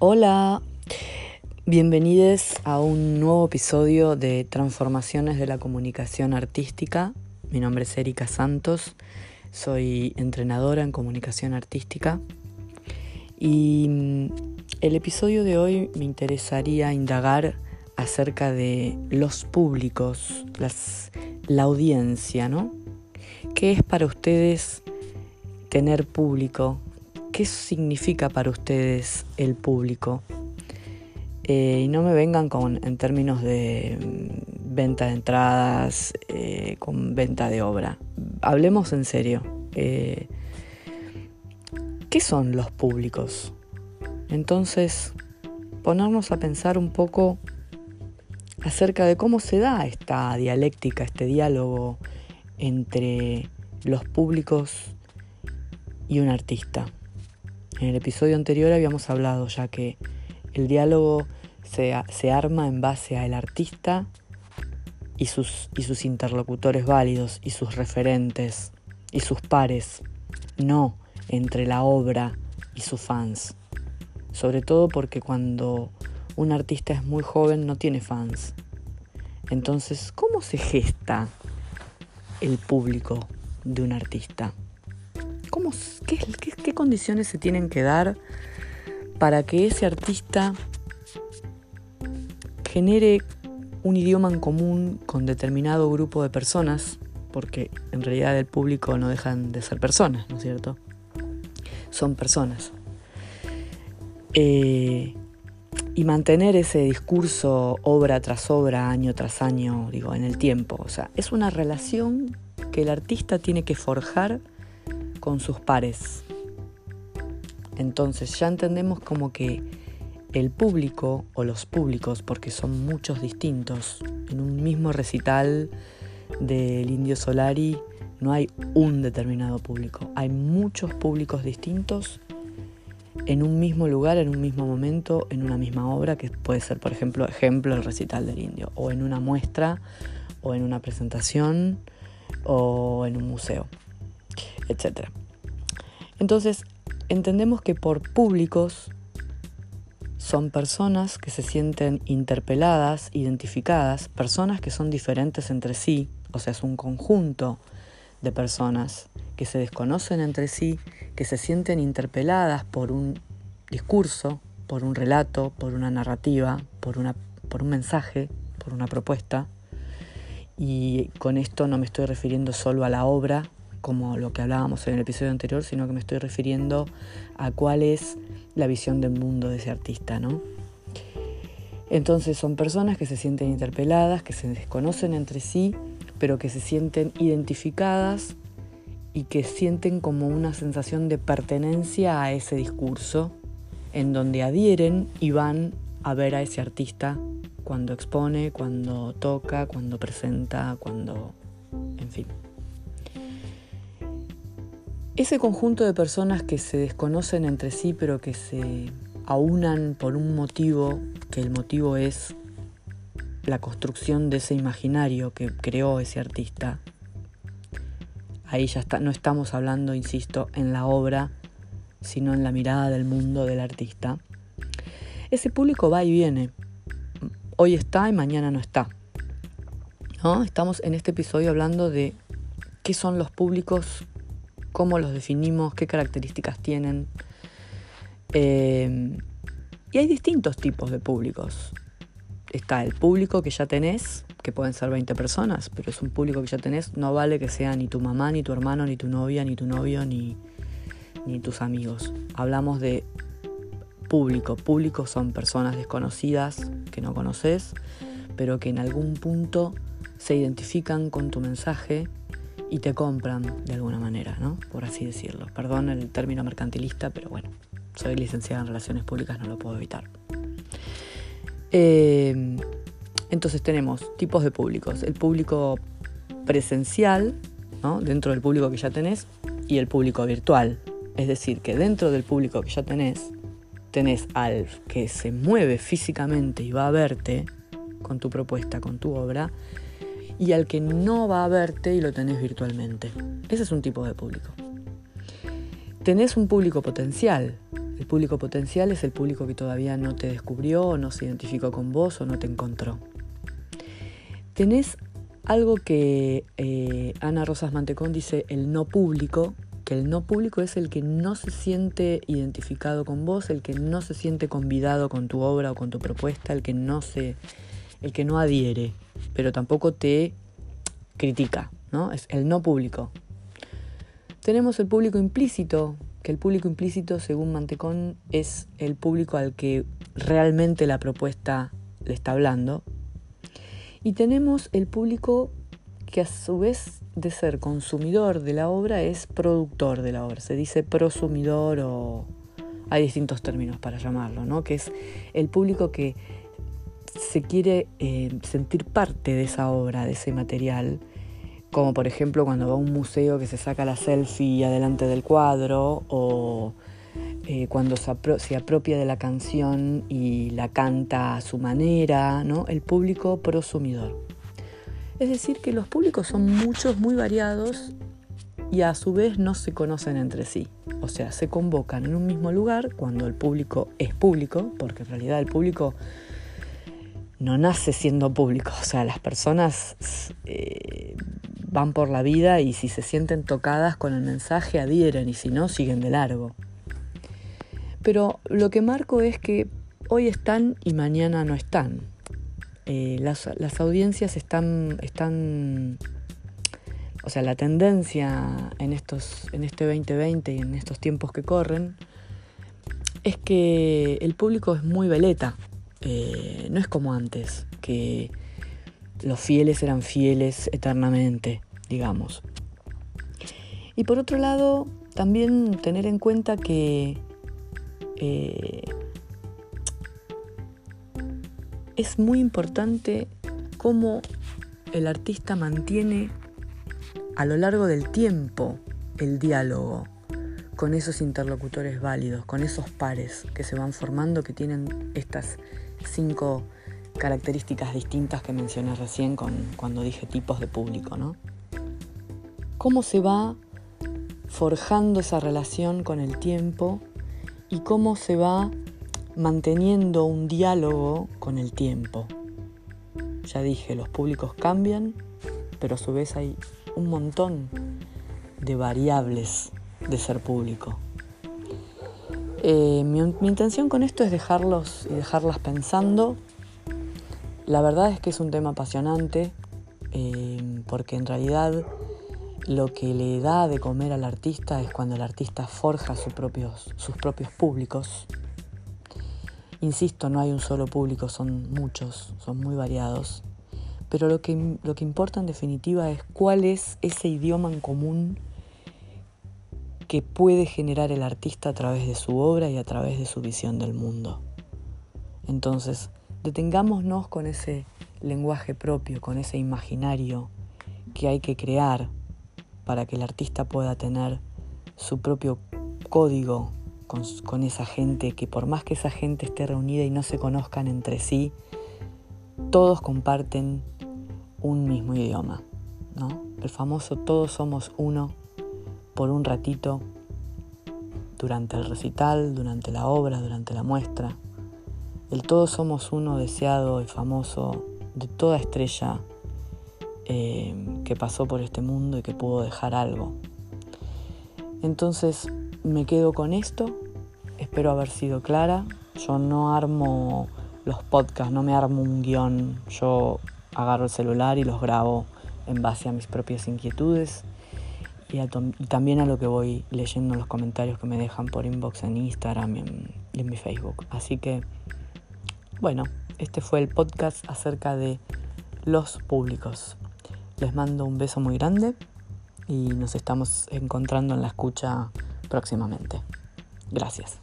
Hola, bienvenidos a un nuevo episodio de Transformaciones de la Comunicación Artística. Mi nombre es Erika Santos, soy entrenadora en comunicación artística y mm, el episodio de hoy me interesaría indagar acerca de los públicos, la audiencia, ¿no? ¿Qué es para ustedes tener público? ¿Qué significa para ustedes el público? Eh, y no me vengan con, en términos de mm, venta de entradas, eh, con venta de obra. Hablemos en serio. Eh, ¿Qué son los públicos? Entonces, ponernos a pensar un poco acerca de cómo se da esta dialéctica, este diálogo entre los públicos y un artista. En el episodio anterior habíamos hablado ya que el diálogo se, se arma en base al artista y sus, y sus interlocutores válidos y sus referentes y sus pares, no entre la obra y sus fans. Sobre todo porque cuando un artista es muy joven no tiene fans. Entonces, ¿cómo se gesta el público de un artista? ¿Cómo, qué, qué, condiciones se tienen que dar para que ese artista genere un idioma en común con determinado grupo de personas? Porque en realidad el público no dejan de ser personas, ¿no es cierto? Son personas. Eh, y mantener ese discurso obra tras obra, año tras año, digo, en el tiempo. O sea, es una relación que el artista tiene que forjar con sus pares. Entonces ya entendemos como que el público o los públicos, porque son muchos distintos, en un mismo recital del Indio Solari no hay un determinado público, hay muchos públicos distintos en un mismo lugar, en un mismo momento, en una misma obra, que puede ser, por ejemplo, ejemplo el recital del indio, o en una muestra, o en una presentación, o en un museo, etc. Entonces, entendemos que por públicos son personas que se sienten interpeladas, identificadas, personas que son diferentes entre sí, o sea, es un conjunto de personas que se desconocen entre sí, que se sienten interpeladas por un discurso, por un relato, por una narrativa, por, una, por un mensaje, por una propuesta. Y con esto no me estoy refiriendo solo a la obra, como lo que hablábamos en el episodio anterior, sino que me estoy refiriendo a cuál es la visión del mundo de ese artista, ¿no? Entonces son personas que se sienten interpeladas, que se desconocen entre sí, pero que se sienten identificadas y que sienten como una sensación de pertenencia a ese discurso, en donde adhieren y van a ver a ese artista cuando expone, cuando toca, cuando presenta, cuando... en fin. Ese conjunto de personas que se desconocen entre sí pero que se aunan por un motivo, que el motivo es la construcción de ese imaginario que creó ese artista, Ahí ya está, no estamos hablando, insisto, en la obra, sino en la mirada del mundo del artista. Ese público va y viene. Hoy está y mañana no está. ¿No? Estamos en este episodio hablando de qué son los públicos, cómo los definimos, qué características tienen. Eh, y hay distintos tipos de públicos. Está el público que ya tenés, que pueden ser 20 personas, pero es un público que ya tenés, no vale que sea ni tu mamá, ni tu hermano, ni tu novia, ni tu novio, ni, ni tus amigos. Hablamos de público. Público son personas desconocidas que no conoces, pero que en algún punto se identifican con tu mensaje y te compran de alguna manera, ¿no? Por así decirlo. Perdón el término mercantilista, pero bueno, soy licenciada en Relaciones Públicas, no lo puedo evitar. Eh, entonces tenemos tipos de públicos. El público presencial, dentro del público que ya tenés, y el público virtual. Es decir, que dentro del público que ya tenés, tenés al que se mueve físicamente y va a verte con tu propuesta, con tu obra, y al que no va a verte y lo tenés virtualmente. Ese es un tipo de público. Tenés un público potencial, El público potencial es el público que todavía no te descubrió, o no se identificó con vos o no te encontró. Tenés algo que eh, Ana Rosas Mantecón dice, el no público, que el no público es el que no se siente identificado con vos, el que no se siente convidado con tu obra o con tu propuesta, el que no se, el que no adhiere, pero tampoco te critica, ¿no? Es el no público. Tenemos el público implícito, que el público implícito, según Mantecón, es el público al que realmente la propuesta le está hablando. Y tenemos el público que a su vez de ser consumidor de la obra es productor de la obra. Se dice prosumidor o hay distintos términos para llamarlo, ¿no? Que es el público que se quiere eh, sentir parte de esa obra, de ese material, como por ejemplo cuando va a un museo que se saca la selfie adelante del cuadro o eh, cuando se, apropia de la canción y la canta a su manera, ¿no? el público prosumidor. Es decir, que los públicos son muchos, muy variados y a su vez no se conocen entre sí. O sea, se convocan en un mismo lugar cuando el público es público, porque en realidad el público no nace siendo público. O sea, las personas eh, van por la vida y si se sienten tocadas con el mensaje adhieren y si no, siguen de largo. Pero lo que marco es que hoy están y mañana no están. Eh, las, audiencias están, están, o sea, la tendencia en, estos, en este 2020 y en estos tiempos que corren es que el público es muy veleta. Eh, no es como antes, que los fieles eran fieles eternamente, digamos. Y por otro lado, también tener en cuenta que eh, es muy importante cómo el artista mantiene a lo largo del tiempo el diálogo con esos interlocutores válidos, con esos pares que se van formando, que tienen estas cinco características distintas que mencioné recién cuando dije tipos de público, ¿no? ¿Cómo se va forjando esa relación con el tiempo y cómo se va manteniendo un diálogo con el tiempo? Ya dije, los públicos cambian, pero a su vez hay un montón de variables de ser público. Eh, mi, intención con esto es dejarlos y dejarlas pensando. La verdad es que es un tema apasionante eh, porque en realidad lo que le da de comer al artista es cuando el artista forja sus propios, sus propios públicos. Insisto, no hay un solo público, son muchos, son muy variados. Pero lo que, lo que importa en definitiva es cuál es ese idioma en común que puede generar el artista a través de su obra y a través de su visión del mundo. Entonces, detengámonos con ese lenguaje propio, con ese imaginario que hay que crear para que el artista pueda tener su propio código con, esa gente, que por más que esa gente esté reunida y no se conozcan entre sí, todos comparten un mismo idioma, ¿no? El famoso todos somos uno por un ratito durante el recital, durante la obra, durante la muestra. El todos somos uno deseado y famoso de toda estrella eh, que pasó por este mundo y que pudo dejar algo. Entonces me quedo con esto, espero haber sido clara. Yo no armo los podcasts, no me armo un guion, yo agarro el celular y los grabo en base a mis propias inquietudes y, también a lo que voy leyendo en los comentarios que me dejan por inbox en Instagram y en, mi Facebook. Así que, bueno, este fue el podcast acerca de los públicos. Les mando un beso muy grande y nos estamos encontrando en la escucha próximamente. Gracias.